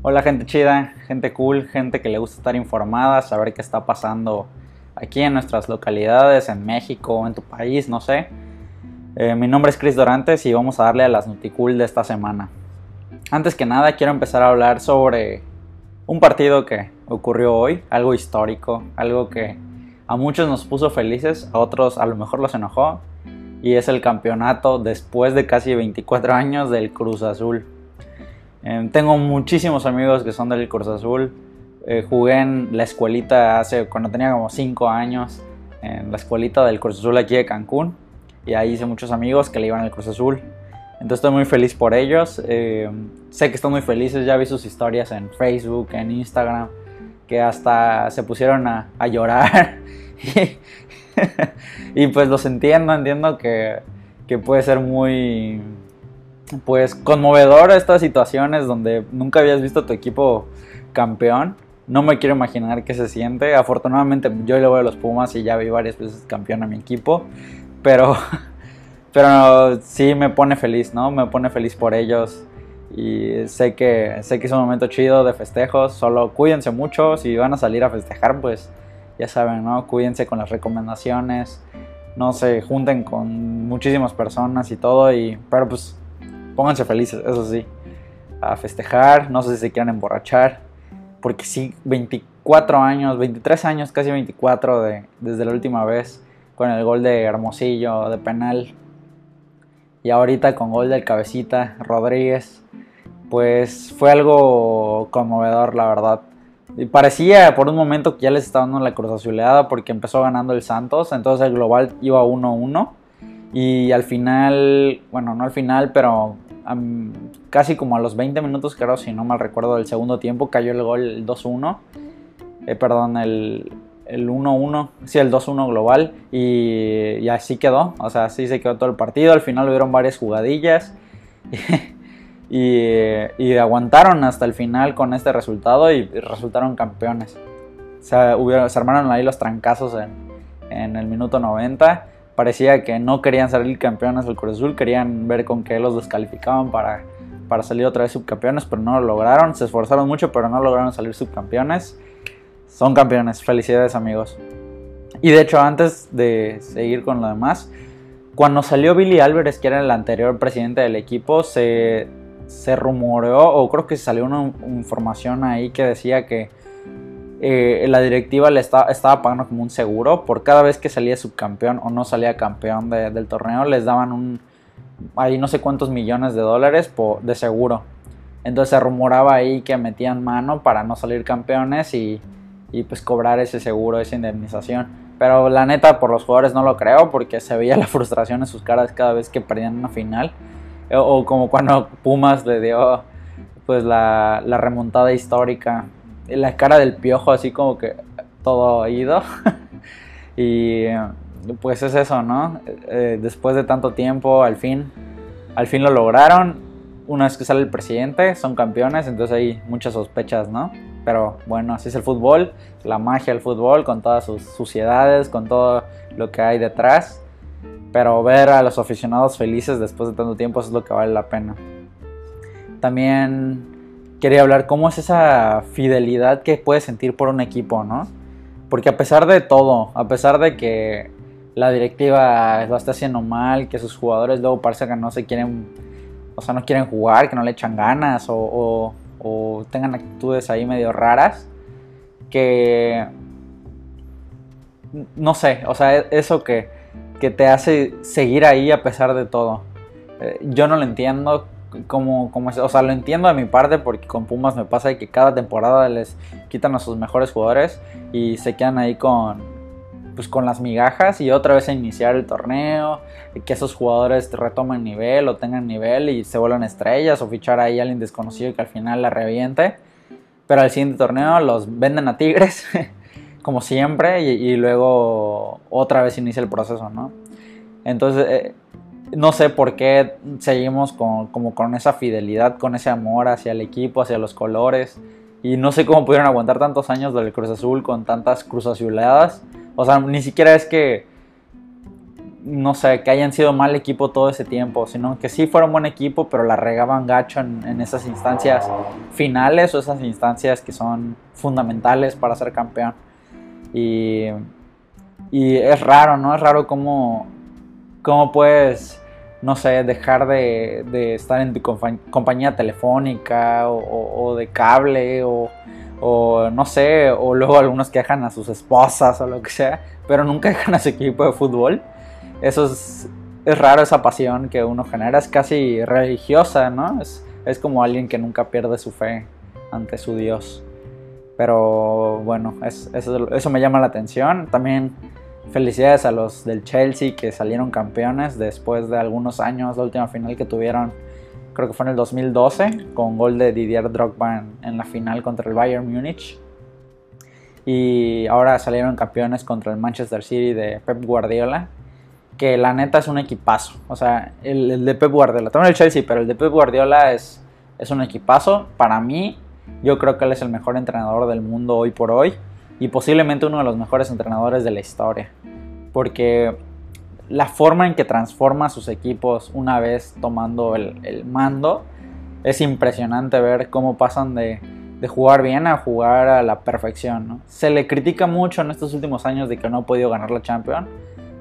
Hola gente chida, gente cool, gente que le gusta estar informada, saber qué está pasando aquí en nuestras localidades, en México, en tu país, no sé. Eh, mi nombre es Chris Dorantes y vamos a darle a las Noticool de esta semana. Antes que nada quiero empezar a hablar sobre un partido que ocurrió hoy, algo histórico, algo que a muchos nos puso felices, a otros a lo mejor los enojó, y es el campeonato después de casi 24 años del Cruz Azul. Eh, tengo muchísimos amigos que son del Cruz Azul. Eh, jugué en la escuelita hace cuando tenía como 5 años, en la escuelita del Cruz Azul aquí de Cancún. Y ahí hice muchos amigos que le iban al Cruz Azul. Entonces estoy muy feliz por ellos. Eh, sé que están muy felices. Ya vi sus historias en Facebook, en Instagram. Que hasta se pusieron a, a llorar. y pues los entiendo. Entiendo que, que puede ser muy pues conmovedor estas situaciones donde nunca habías visto a tu equipo campeón. No me quiero imaginar qué se siente. Afortunadamente yo le voy a los Pumas y ya vi varias veces campeón a mi equipo. Pero, pero sí me pone feliz, ¿no? Me pone feliz por ellos. Y sé que, sé que es un momento chido de festejos. Solo cuídense mucho. Si van a salir a festejar, pues ya saben, ¿no? Cuídense con las recomendaciones. No se junten con muchísimas personas y todo. Y, pero pues pónganse felices, eso sí. A festejar, no sé si se quieran emborrachar. Porque sí, 24 años, 23 años, casi 24 de, desde la última vez. Con el gol de Hermosillo, de penal. Y ahorita con gol del cabecita, Rodríguez. Pues fue algo conmovedor, la verdad. Y parecía por un momento que ya les estaba dando la cruz azuleada porque empezó ganando el Santos. Entonces el global iba 1-1. Y al final, bueno, no al final, pero casi como a los 20 minutos, creo, si no mal recuerdo, del segundo tiempo, cayó el gol el 2-1. Eh, perdón, el, 1-1, sí, el 2-1 global. Y, así quedó, o sea, así se quedó todo el partido. Al final hubieron varias jugadillas. y, aguantaron hasta el final con este resultado y resultaron campeones. O sea, se armaron ahí los trancazos en el minuto 90 parecía que no querían salir campeones del Cruz Azul, querían ver con qué los descalificaban para, para salir otra vez subcampeones, pero no lo lograron, se esforzaron mucho, pero no lograron salir subcampeones. Son campeones, felicidades amigos. Y de hecho, antes de seguir con lo demás, cuando salió Billy Álvarez, que era el anterior presidente del equipo, se, se rumoreó, o creo que salió una información ahí que decía que eh, la directiva le estaba pagando como un seguro por cada vez que salía subcampeón o no salía campeón del torneo, les daban un, ahí no sé cuántos millones de dólares de seguro. Entonces se rumoraba ahí que metían mano para no salir campeones y, pues cobrar ese seguro, esa indemnización. Pero la neta por los jugadores no lo creo porque se veía la frustración en sus caras cada vez que perdían una final. O, como cuando Pumas le dio pues la, la remontada histórica la cara del piojo así como que todo oído. y pues es eso, ¿no? Eh, después de tanto tiempo, al fin, al fin lo lograron. Una vez que sale el presidente, son campeones, entonces hay muchas sospechas, ¿no? Pero bueno, así es el fútbol, la magia del fútbol, con todas sus suciedades, con todo lo que hay detrás. Pero ver a los aficionados felices después de tanto tiempo es lo que vale la pena. También quería hablar cómo es esa fidelidad que puedes sentir por un equipo, ¿no? Porque a pesar de todo, a pesar de que la directiva lo está haciendo mal, que sus jugadores luego parece que no se quieren, o sea, no quieren jugar, que no le echan ganas o, tengan actitudes ahí medio raras, que no sé, o sea, eso que, que te hace seguir ahí a pesar de todo. Eh, yo no lo entiendo, como, como, o sea, lo entiendo de mi parte porque con Pumas me pasa que cada temporada les quitan a sus mejores jugadores y se quedan ahí con, pues, con las migajas y otra vez a iniciar el torneo, que esos jugadores retomen nivel o tengan nivel y se vuelvan estrellas o fichar ahí a alguien desconocido que al final la reviente. Pero al siguiente torneo los venden a Tigres, como siempre, y, luego otra vez inicia el proceso, ¿no? Entonces, eh, no sé por qué seguimos con, como con esa fidelidad, con ese amor hacia el equipo, hacia los colores. Y no sé cómo pudieron aguantar tantos años del Cruz Azul con tantas Cruz Azuleadas. O sea, ni siquiera es que no sé, que hayan sido mal equipo todo ese tiempo, sino que sí fueron buen equipo, pero la regaban gacho en, esas instancias finales o esas instancias que son fundamentales para ser campeón. Y, y es raro, ¿no? Es raro cómo, cómo puedes, no sé, dejar de, estar en tu compañía telefónica o, de cable o, no sé, o luego algunos que dejan a sus esposas o lo que sea, pero nunca dejan a su equipo de fútbol eso es, raro esa pasión que uno genera, es casi religiosa, ¿no? Es, es como alguien que nunca pierde su fe ante su Dios. Pero bueno, eso, eso me llama la atención. También felicidades a los del Chelsea que salieron campeones después de algunos años. La última final que tuvieron, creo que fue en el 2012, con gol de Didier Drogba en, la final contra el Bayern Múnich. Y ahora salieron campeones contra el Manchester City de Pep Guardiola que la neta es un equipazo. O sea, el, de Pep Guardiola, también el Chelsea, pero el de Pep Guardiola es, es un equipazo. Para mí, yo creo que él es el mejor entrenador del mundo hoy por hoy y posiblemente uno de los mejores entrenadores de la historia. Porque la forma en que transforma sus equipos una vez tomando el, mando es impresionante ver cómo pasan de, de, jugar bien a jugar a la perfección. Se le critica mucho en estos últimos años de que no ha podido ganar la Champions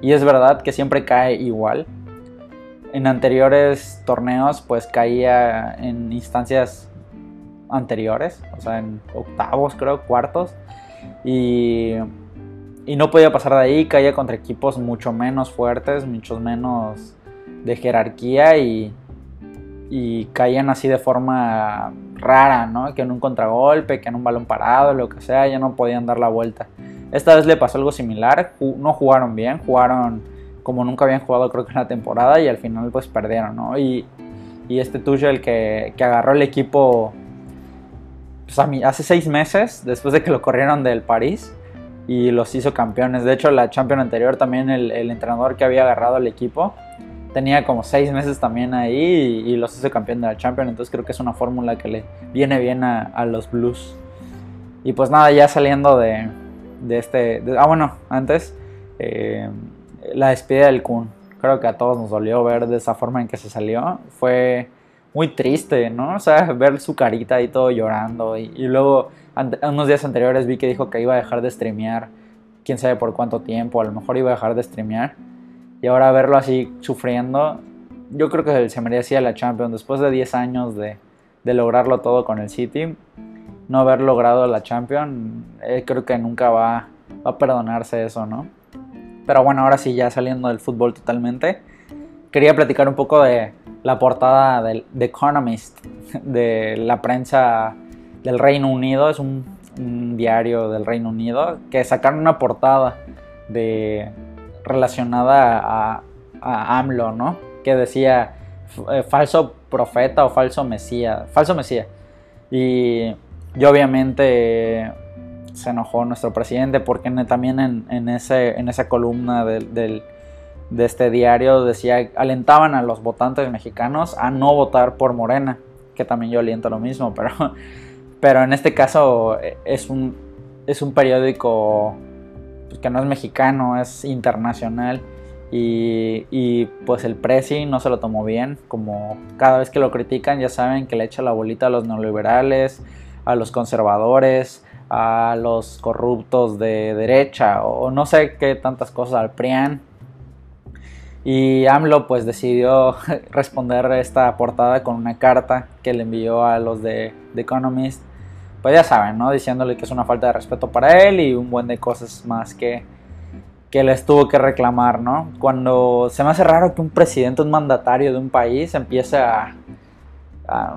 y es verdad que siempre cae igual. En anteriores torneos pues caía en instancias anteriores, o sea, en octavos creo, cuartos. Y, no podía pasar de ahí, caía contra equipos mucho menos fuertes, mucho menos de jerarquía y, y caían así de forma rara, ¿no? Que en un contragolpe, que en un balón parado, lo que sea, ya no podían dar la vuelta. Esta vez le pasó algo similar, no jugaron bien, jugaron como nunca habían jugado creo que en la temporada y al final pues perdieron, ¿no? Y, y este Tuchel que, que agarró el equipo pues, hace seis meses, después de que lo corrieron del París y los hizo campeones. De hecho, la Champions anterior también el, entrenador que había agarrado el equipo tenía como seis meses también ahí y, los hizo campeón de la Champions. Entonces creo que es una fórmula que le viene bien a, a los Blues. Y pues nada, ya saliendo de, de este... ah, bueno, antes, eh, la despedida del Kun. Creo que a todos nos dolió ver de esa forma en que se salió. Fue muy triste, ¿no? O sea, ver su carita y todo llorando. Y, luego, unos días anteriores vi que dijo que iba a dejar de streamear. Quién sabe por cuánto tiempo. A lo mejor iba a dejar de streamear. Y ahora verlo así sufriendo. Yo creo que se merecía la Champions. Después de 10 años de, de lograrlo todo con el City no haber logrado la Champions, eh, creo que nunca va, a perdonarse eso, ¿no? Pero bueno, ahora sí, ya saliendo del fútbol totalmente, quería platicar un poco de la portada del The Economist, de la prensa del Reino Unido, es un, diario del Reino Unido, que sacaron una portada de, relacionada a, a AMLO, ¿no? Que decía eh, falso profeta o falso mesía, falso mesía. Y y obviamente se enojó nuestro presidente porque también en, ese, en esa columna de este diario decía, alentaban a los votantes mexicanos a no votar por Morena, que también yo aliento lo mismo, pero, pero en este caso es un, es un periódico que no es mexicano, es internacional. Y, y, pues el presi no se lo tomó bien, como cada vez que lo critican ya saben que le echa la bolita a los neoliberales, a los conservadores, a los corruptos de derecha o no sé qué tantas cosas al PRIAN. Y AMLO pues decidió responder esta portada con una carta que le envió a los de The Economist. Pues ya saben, ¿no? Diciéndole que es una falta de respeto para él y un buen de cosas más que, que les tuvo que reclamar, ¿no? Cuando se me hace raro que un presidente, un mandatario de un país empiece a,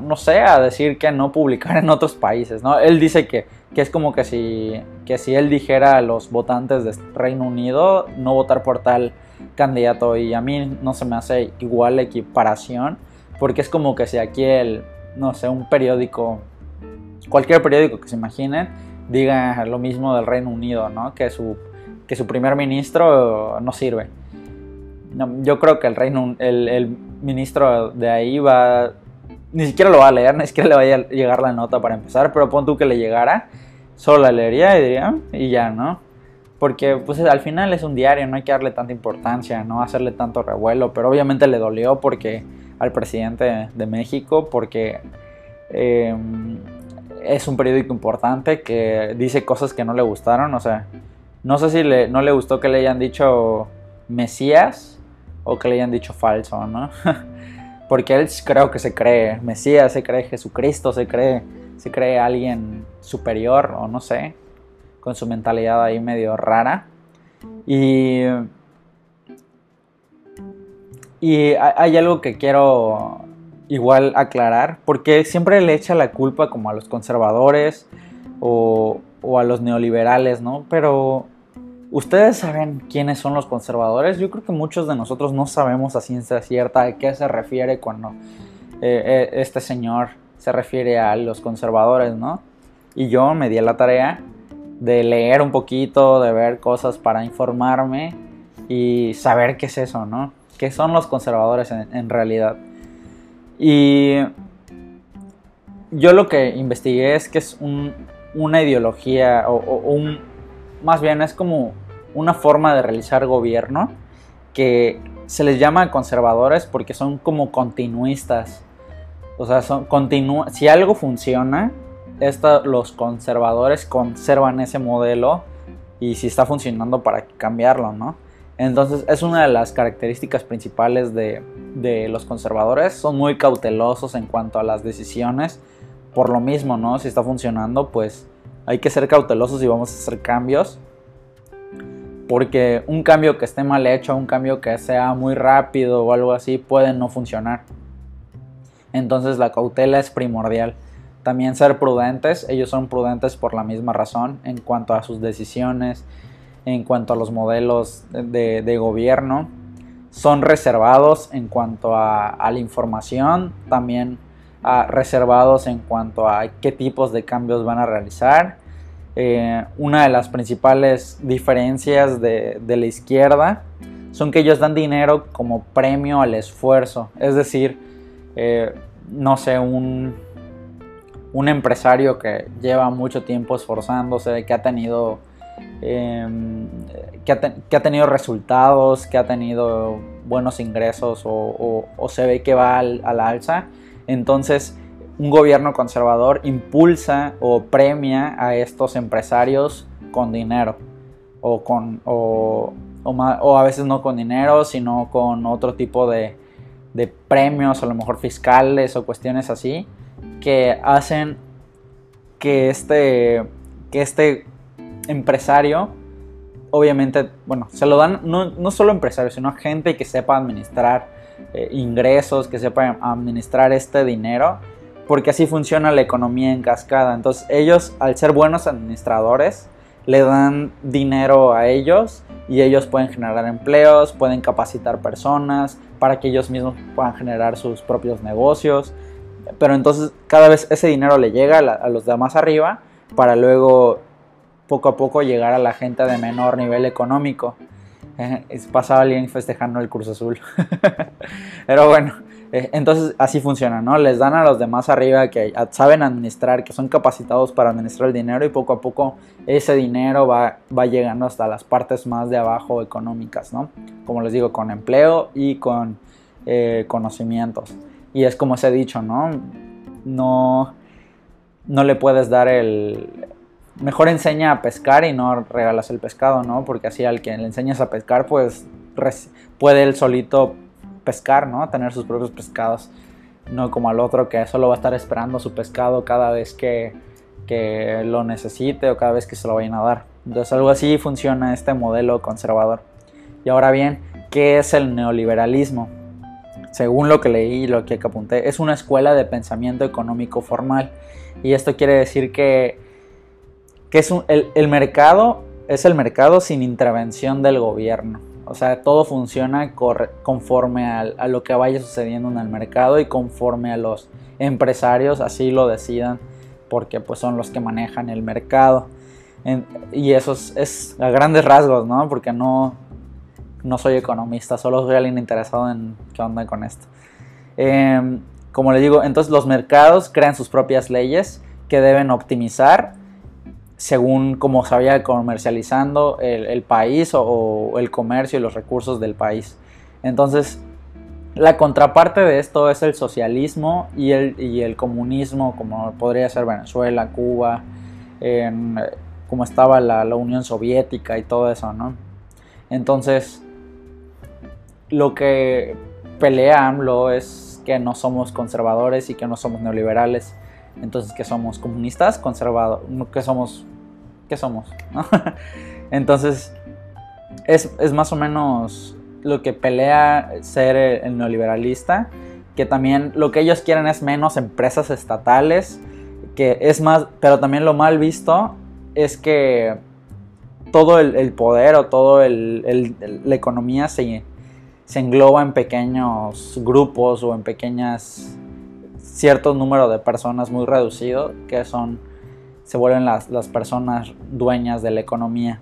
no sé, a decir que no publicar en otros países, ¿no? Él dice que, que, es como que si, que si él dijera a los votantes de Reino Unido no votar por tal candidato y a mí no se me hace igual la equiparación, porque es como que si aquí el, no sé, un periódico, cualquier periódico que se imaginen, diga lo mismo del Reino Unido, ¿no? Que su, que su primer ministro no sirve. yo creo que el, reino, el, el ministro de ahí va ni siquiera lo va a leer, ni siquiera le va a llegar la nota para empezar, pero pon tú que le llegara, solo la leería y diría, y ya, ¿no? porque pues al final es un diario, no hay que darle tanta importancia, no hacerle tanto revuelo, pero obviamente le dolió porque al presidente de México, porque em, es un periódico importante que dice cosas que no le gustaron, o sea, no sé si le, no le gustó que le hayan dicho Mesías o que le hayan dicho falso, ¿no? porque él creo que se cree Mesías, se cree Jesucristo, se cree, se cree alguien superior o no sé, con su mentalidad ahí medio rara. Y, y hay algo que quiero igual aclarar, porque siempre le echa la culpa como a los conservadores o, o a los neoliberales, ¿no? Pero ¿Ustedes saben quiénes son los conservadores? Yo creo que muchos de nosotros no sabemos a ciencia cierta a qué se refiere cuando eh, eh, este señor se refiere a los conservadores, ¿no? Y yo me di la tarea de leer un poquito, de ver cosas para informarme y saber qué es eso, ¿no? ¿Qué son los conservadores en, realidad? Y yo lo que investigué es que es una ideología o, un, más bien es como una forma de realizar gobierno que se les llama conservadores porque son como continuistas. O sea, son si algo funciona, los conservadores conservan ese modelo y si está funcionando para cambiarlo, ¿no? Entonces es una de las características principales de, de, los conservadores. Son muy cautelosos en cuanto a las decisiones. Por lo mismo, ¿no? Si está funcionando, pues hay que ser cautelosos y vamos a hacer cambios. Porque un cambio que esté mal hecho, un cambio que sea muy rápido o algo así, puede no funcionar. Entonces la cautela es primordial. También ser prudentes, ellos son prudentes por la misma razón en cuanto a sus decisiones, en cuanto a los modelos de, gobierno. Son reservados en cuanto a, la información, también reservados en cuanto a qué tipos de cambios van a realizar. Eh, una de las principales diferencias de, la izquierda son que ellos dan dinero como premio al esfuerzo. Es decir, eh, no sé, un, un empresario que lleva mucho tiempo esforzándose, que ha tenido, em, que, ha tenido resultados, que ha tenido buenos ingresos o, se ve que va al, a la alza, entonces un gobierno conservador impulsa o premia a estos empresarios con dinero o con o, a veces no con dinero sino con otro tipo de, de premios a lo mejor fiscales o cuestiones así que hacen que este, que este empresario, obviamente, bueno, se lo dan no, no solo empresarios, sino a gente que sepa administrar eh, ingresos, que sepa administrar este dinero, porque así funciona la economía en cascada. Entonces ellos, al ser buenos administradores, le dan dinero a ellos y ellos pueden generar empleos, pueden capacitar personas para que ellos mismos puedan generar sus propios negocios pero entonces cada vez ese dinero le llega a, los de más arriba para luego poco a poco llegar a la gente de menor nivel económico. Eh, pasaba alguien festejando el curso azul. Pero bueno, entonces así funciona, ¿no? Les dan a los de más arriba que saben administrar, que son capacitados para administrar el dinero y poco a poco ese dinero va, va llegando hasta las partes más de abajo económicas, ¿no? Como les digo, con empleo y con eh, conocimientos. Y es como se ha dicho, ¿no? No, no le puedes dar el... Mejor enseña a pescar y no regalas el pescado, ¿no? Porque así al que le enseñas a pescar, pues puede él solito pescar, ¿no? Tener sus propios pescados. No como al otro que solo va a estar esperando su pescado cada vez que, que lo necesite o cada vez que se lo vayan a dar. Entonces algo así funciona este modelo conservador. Y ahora bien, ¿qué es el neoliberalismo? según lo que leí y lo que apunté, es una escuela de pensamiento económico formal. Y esto quiere decir que, que es el, mercado es el mercado sin intervención del gobierno. O sea, todo funciona conforme a, lo que vaya sucediendo en el mercado y conforme a los empresarios así lo decidan, porque pues son los que manejan el mercado. y eso es, a grandes rasgos, ¿no? Porque no, no soy economista, solo soy alguien interesado en qué onda con esto. Em, como le digo, entonces los mercados crean sus propias leyes que deben optimizar según cómo se vaya comercializando el, país o, el comercio y los recursos del país. Entonces, la contraparte de esto es el socialismo y el, comunismo, como podría ser Venezuela, Cuba, como estaba la, la, Unión Soviética y todo eso, ¿no? Entonces, lo que pelea AMLO es que no somos conservadores y que no somos neoliberales. Entonces, que somos comunistas, conservadores, que somos ¿qué somos? Entonces, es, más o menos lo que pelea ser el, neoliberalista, que también lo que ellos quieren es menos empresas estatales, que es más, pero también lo mal visto es que todo el, poder o toda la economía se, se engloba en pequeños grupos o en pequeñas cierto número de personas muy reducido que son se vuelven las, personas dueñas de la economía.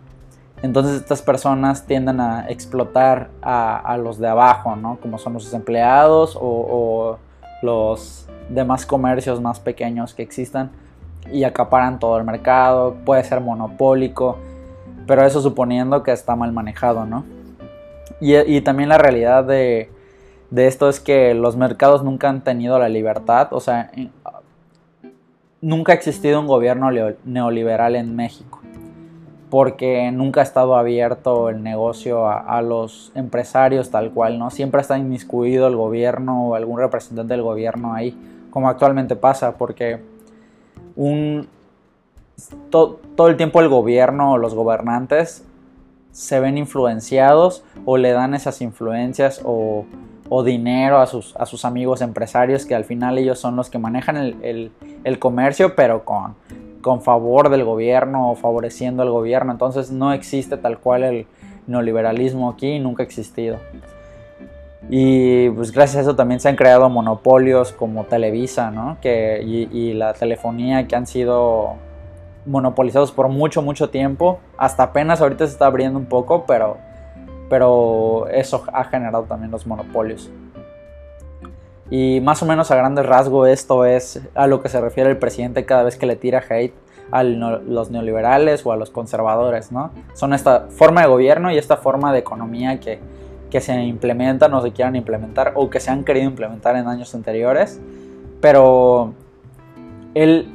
Entonces estas personas tienden a explotar a, los de abajo, ¿no? Como son los empleados o, los demás comercios más pequeños que existan y acaparan todo el mercado, puede ser monopólico, pero eso suponiendo que está mal manejado, ¿no? Y, también la realidad de, de, esto es que los mercados nunca han tenido la libertad, o sea, nunca ha existido un gobierno neoliberal en México, porque nunca ha estado abierto el negocio a, los empresarios tal cual, ¿no? Siempre está inmiscuido el gobierno o algún representante del gobierno ahí, como actualmente pasa, porque un, todo el tiempo el gobierno o los gobernantes se ven influenciados o le dan esas influencias o o dinero a sus, a sus amigos empresarios que al final ellos son los que manejan el, comercio pero con, con favor del gobierno o favoreciendo al gobierno. Entonces no existe tal cual el neoliberalismo aquí, nunca ha existido. Y pues gracias a eso también se han creado monopolios como Televisa, ¿no? Que, y, y, la telefonía que han sido monopolizados por mucho, mucho tiempo. Hasta apenas ahorita se está abriendo un poco, pero pero eso ha generado también los monopolios. Y más o menos a grandes rasgos esto es a lo que se refiere el presidente cada vez que le tira hate a los neoliberales o a los conservadores, ¿no? Son esta forma de gobierno y esta forma de economía que, que se implementan o se quieran implementar o que se han querido implementar en años anteriores. Pero él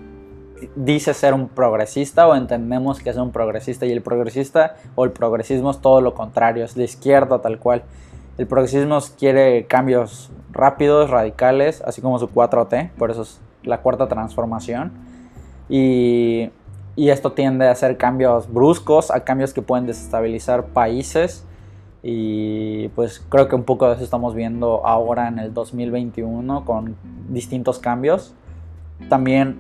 dice ser un progresista o entendemos que es un progresista y el progresista o el progresismo es todo lo contrario, es de izquierda tal cual. El progresismo quiere cambios rápidos, radicales, así como su 4T, por eso es la cuarta transformación. Y, y esto tiende a hacer cambios bruscos, a cambios que pueden desestabilizar países. Y pues creo que un poco de eso estamos viendo ahora en el 2021 con distintos cambios. También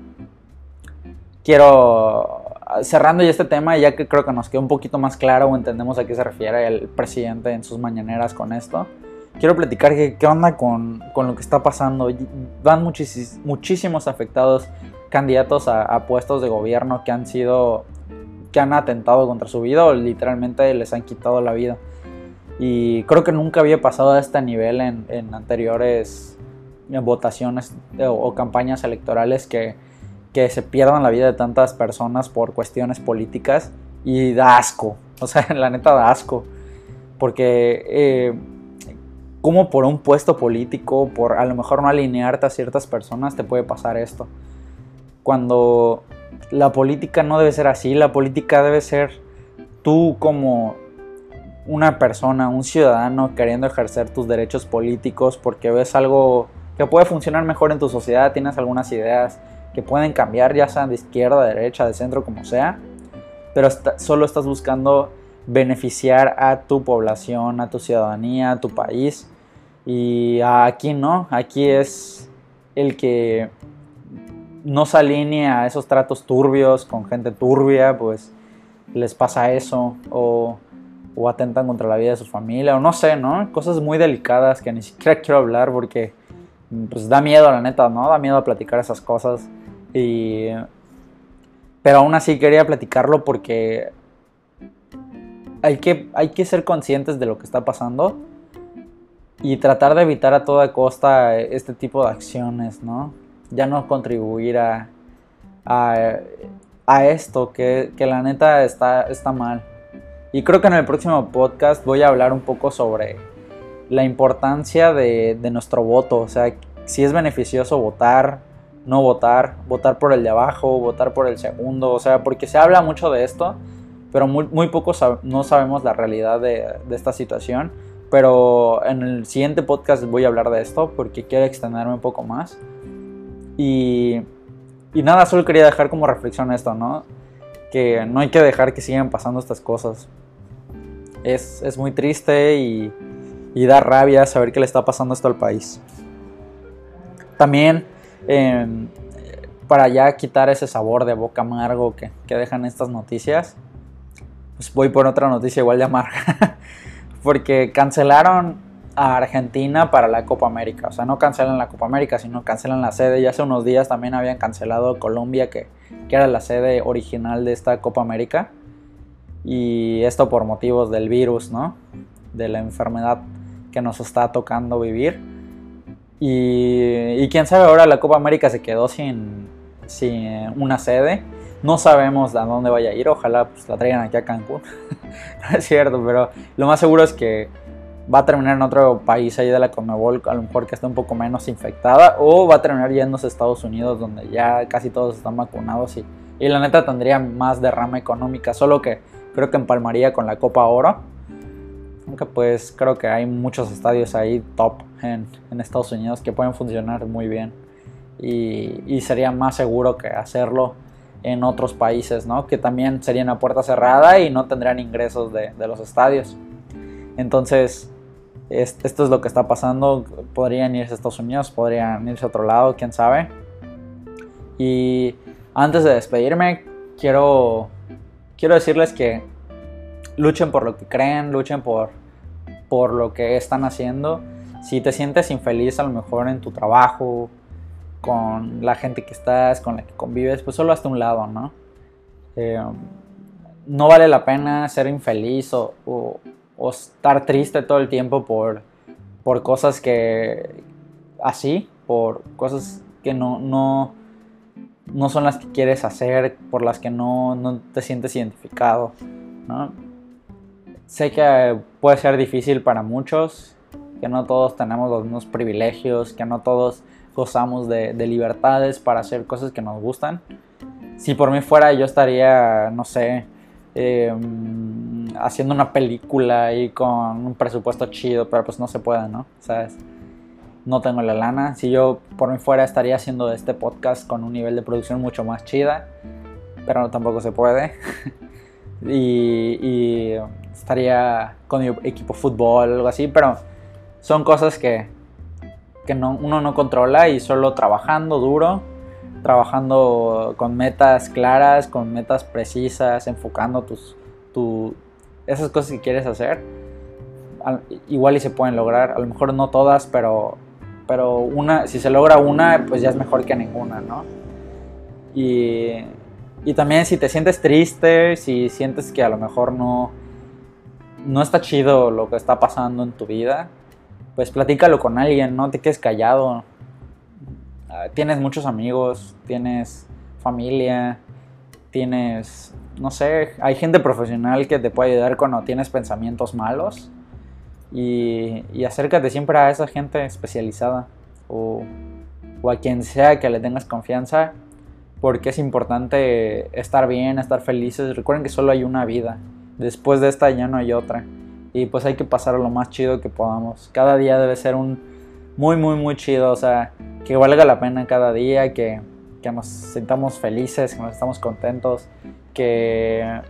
quiero, cerrando ya este tema, ya que creo que nos quedó un poquito más claro o entendemos a qué se refiere el presidente en sus mañaneras con esto, quiero platicar qué, qué onda con, con, lo que está pasando. Van muchísimos afectados candidatos a, puestos de gobierno que han sido, que han atentado contra su vida o literalmente les han quitado la vida. Y creo que nunca había pasado a este nivel en, en anteriores votaciones o campañas electorales que que se pierdan la vida de tantas personas por cuestiones políticas y da asco, o sea, la neta da asco, porque eh, como por un puesto político, por a lo mejor no alinearte a ciertas personas, te puede pasar esto. Cuando la política no debe ser así, la política debe ser tú como una persona, un ciudadano queriendo ejercer tus derechos políticos porque ves algo que puede funcionar mejor en tu sociedad, tienes algunas ideas, que pueden cambiar, ya sean de izquierda, de derecha, de centro, como sea, pero solo estás buscando beneficiar a tu población, a tu ciudadanía, a tu país. Y aquí no, aquí es el que no se alinea a esos tratos turbios con gente turbia, pues les pasa eso, o, o atentan contra la vida de su familia, o no sé, ¿no? Cosas muy delicadas que ni siquiera quiero hablar porque pues da miedo, la neta, ¿no? Da miedo platicar esas cosas. Y, pero aún así quería platicarlo porque hay que, hay que ser conscientes de lo que está pasando y tratar de evitar a toda costa este tipo de acciones, ¿no? Ya no contribuir a, a esto, que, la neta está, está mal. Y creo que en el próximo podcast voy a hablar un poco sobre la importancia de, de nuestro voto, o sea, si es beneficioso votar, no votar, votar por el de abajo, votar por el segundo, o sea, porque se habla mucho de esto, pero muy, muy pocos no sabemos la realidad de, de, esta situación. Pero en el siguiente podcast voy a hablar de esto porque quiero extenderme un poco más. Y, y nada, solo quería dejar como reflexión esto, ¿no? Que no hay que dejar que sigan pasando estas cosas. Es, es muy triste y, y da rabia saber que le está pasando esto al país. También Em, para ya quitar ese sabor de boca amargo que, dejan estas noticias, pues voy por otra noticia igual de amarga. Porque cancelaron a Argentina para la Copa América. O sea, no cancelan la Copa América, sino cancelan la sede. Y hace unos días también habían cancelado Colombia, que, que era la sede original de esta Copa América. Y esto por motivos del virus, ¿no? De la enfermedad que nos está tocando vivir. Y, quién sabe, ahora la Copa América se quedó sin, sin una sede. No sabemos a dónde vaya a ir. Ojalá pues, la traigan aquí a Cancún. no es cierto, pero lo más seguro es que va a terminar en otro país ahí de la Conmebol, a lo mejor que esté un poco menos infectada, o va a terminar yéndose a Estados Unidos, donde ya casi todos están vacunados y, y la neta tendría más derrama económica, solo que creo que empalmaría con la Copa Oro aunque pues creo que hay muchos estadios ahí top en, Estados Unidos que pueden funcionar muy bien. Y, sería más seguro que hacerlo en otros países, ¿no? Que también serían a puerta cerrada y no tendrían ingresos de, los estadios. Entonces, esto es lo que está pasando. Podrían irse a Estados Unidos, podrían irse a otro lado, quién sabe. Y antes de despedirme, quiero, quiero decirles que luchen por lo que creen, luchen por, por lo que están haciendo. Si te sientes infeliz a lo mejor en tu trabajo, con la gente que estás, con la que convives, pues solo hasta un lado, ¿no? Eh, no vale la pena ser infeliz o, o, estar triste todo el tiempo por, por cosas que así, por cosas que no, no, no son las que quieres hacer, por las que no, no te sientes identificado, ¿no? Sé que puede ser difícil para muchos, que no todos tenemos los mismos privilegios, que no todos gozamos de, libertades para hacer cosas que nos gustan. Si por mí fuera, yo estaría, no sé, em, haciendo una película y con un presupuesto chido, pero pues no se puede, ¿no? ¿Sabes? No tengo la lana. Si yo por mí fuera, estaría haciendo este podcast con un nivel de producción mucho más chida, pero tampoco se puede. y estaría con mi equipo fútbol o algo así, pero son cosas que, que no, uno no controla y solo trabajando duro, trabajando con metas claras, con metas precisas, enfocando tus, tu, esas cosas que quieres hacer, igual y se pueden lograr, a lo mejor no todas, pero, pero una, si se logra una, pues ya es mejor que ninguna, ¿no? Y, y también si te sientes triste, si sientes que a lo mejor no, no está chido lo que está pasando en tu vida, pues platícalo con alguien, no te quedes callado. Ah, tienes muchos amigos, tienes familia, tienes, no sé, hay gente profesional que te puede ayudar cuando tienes pensamientos malos. Y, acércate siempre a esa gente especializada o a quien sea que le tengas confianza porque es importante estar bien, estar felices. Recuerden que solo hay una vida después de esta ya no hay otra. Y pues hay que pasar lo más chido que podamos. Cada día debe ser un muy, muy, muy chido. O sea, que valga la pena cada día, que, que nos sintamos felices, que nos estamos contentos, que,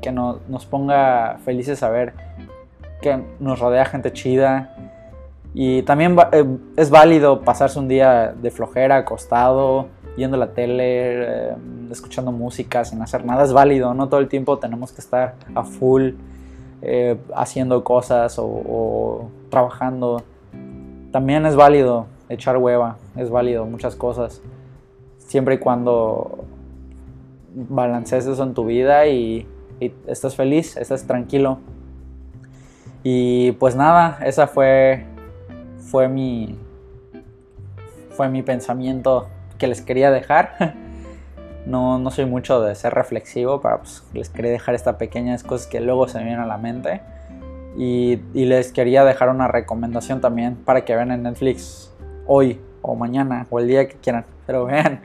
que nos ponga felices saber que nos rodea gente chida. Y también eh, es válido pasarse un día de flojera, acostado, viendo la tele, eh, escuchando música sin hacer nada es válido, no todo el tiempo tenemos que estar a full eh, haciendo cosas o, trabajando. También es válido echar hueva, es válido muchas cosas, siempre y cuando balancees eso en tu vida y, y estás feliz, estás tranquilo. Y pues nada, esa fue, fue mi, fue mi pensamiento que les quería dejar. No, no soy mucho de ser reflexivo, pero pues les quería dejar estas pequeñas cosas que luego se me vienen a la mente. Y, y, les quería dejar una recomendación también para que vean en Netflix hoy o mañana o el día que quieran. Pero vean,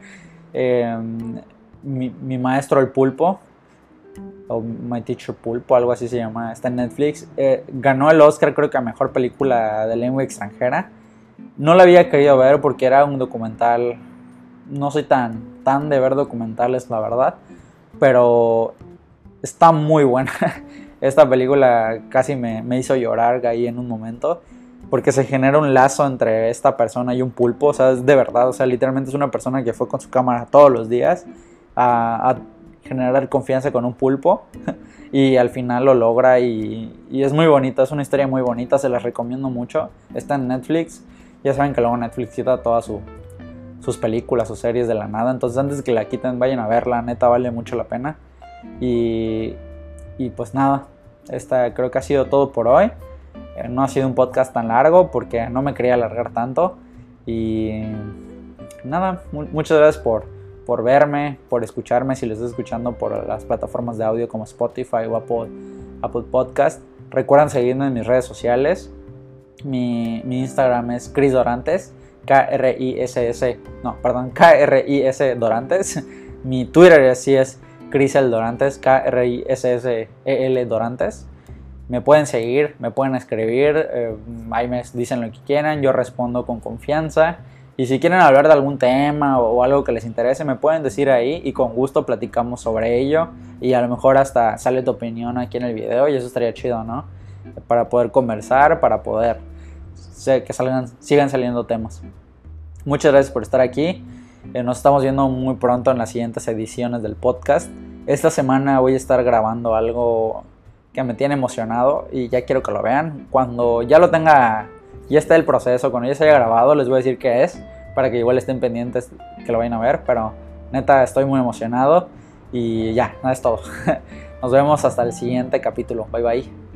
eh, mi, mi, maestro el pulpo, o My Teacher Pulpo, algo así se llama, está en Netflix. Eh, ganó el Oscar creo que a Mejor Película de Lengua Extranjera. No la había querido ver porque era un documental, no soy tan, tan de ver documentales, la verdad, pero está muy buena. Esta película casi me, me hizo llorar ahí en un momento porque se genera un lazo entre esta persona y un pulpo, o sea, es de verdad, o sea, literalmente es una persona que fue con su cámara todos los días a, generar confianza con un pulpo y al final lo logra y, y, es muy bonita, es una historia muy bonita, se las recomiendo mucho, está en Netflix, ya saben que luego Netflix quita todas su, sus películas o series de la nada, entonces antes de que la quiten vayan a verla, neta vale mucho la pena y, y pues nada, esta creo que ha sido todo por hoy. Eh, no ha sido un podcast tan largo porque no me quería alargar tanto. Y nada, muchas gracias por, por verme, por escucharme. Si lo estás escuchando por las plataformas de audio como Spotify o Apple, Apple Podcast. Recuerden seguirme en mis redes sociales. Mi, mi Instagram es Chris Dorantes. K-R-I-S-S. No, perdón, K-R-I-S Dorantes. Mi Twitter así es Crisel Dorantes, K-R-I-S-S-E-L Dorantes. Me pueden seguir, me pueden escribir, eh, ahí me dicen lo que quieran, yo respondo con confianza. Y si quieren hablar de algún tema o, algo que les interese, me pueden decir ahí y con gusto platicamos sobre ello. Y a lo mejor hasta sale tu opinión aquí en el video y eso estaría chido, ¿no? Para poder conversar, para poder que salgan, sigan saliendo temas. Muchas gracias por estar aquí. Eh, nos estamos viendo muy pronto en las siguientes ediciones del podcast. Esta semana voy a estar grabando algo que me tiene emocionado y ya quiero que lo vean. Cuando ya lo tenga, ya esté el proceso, cuando ya se haya grabado, les voy a decir qué es, para que igual estén pendientes que lo vayan a ver. Pero neta, estoy muy emocionado y ya, nada es todo. Nos vemos hasta el siguiente capítulo. Bye bye.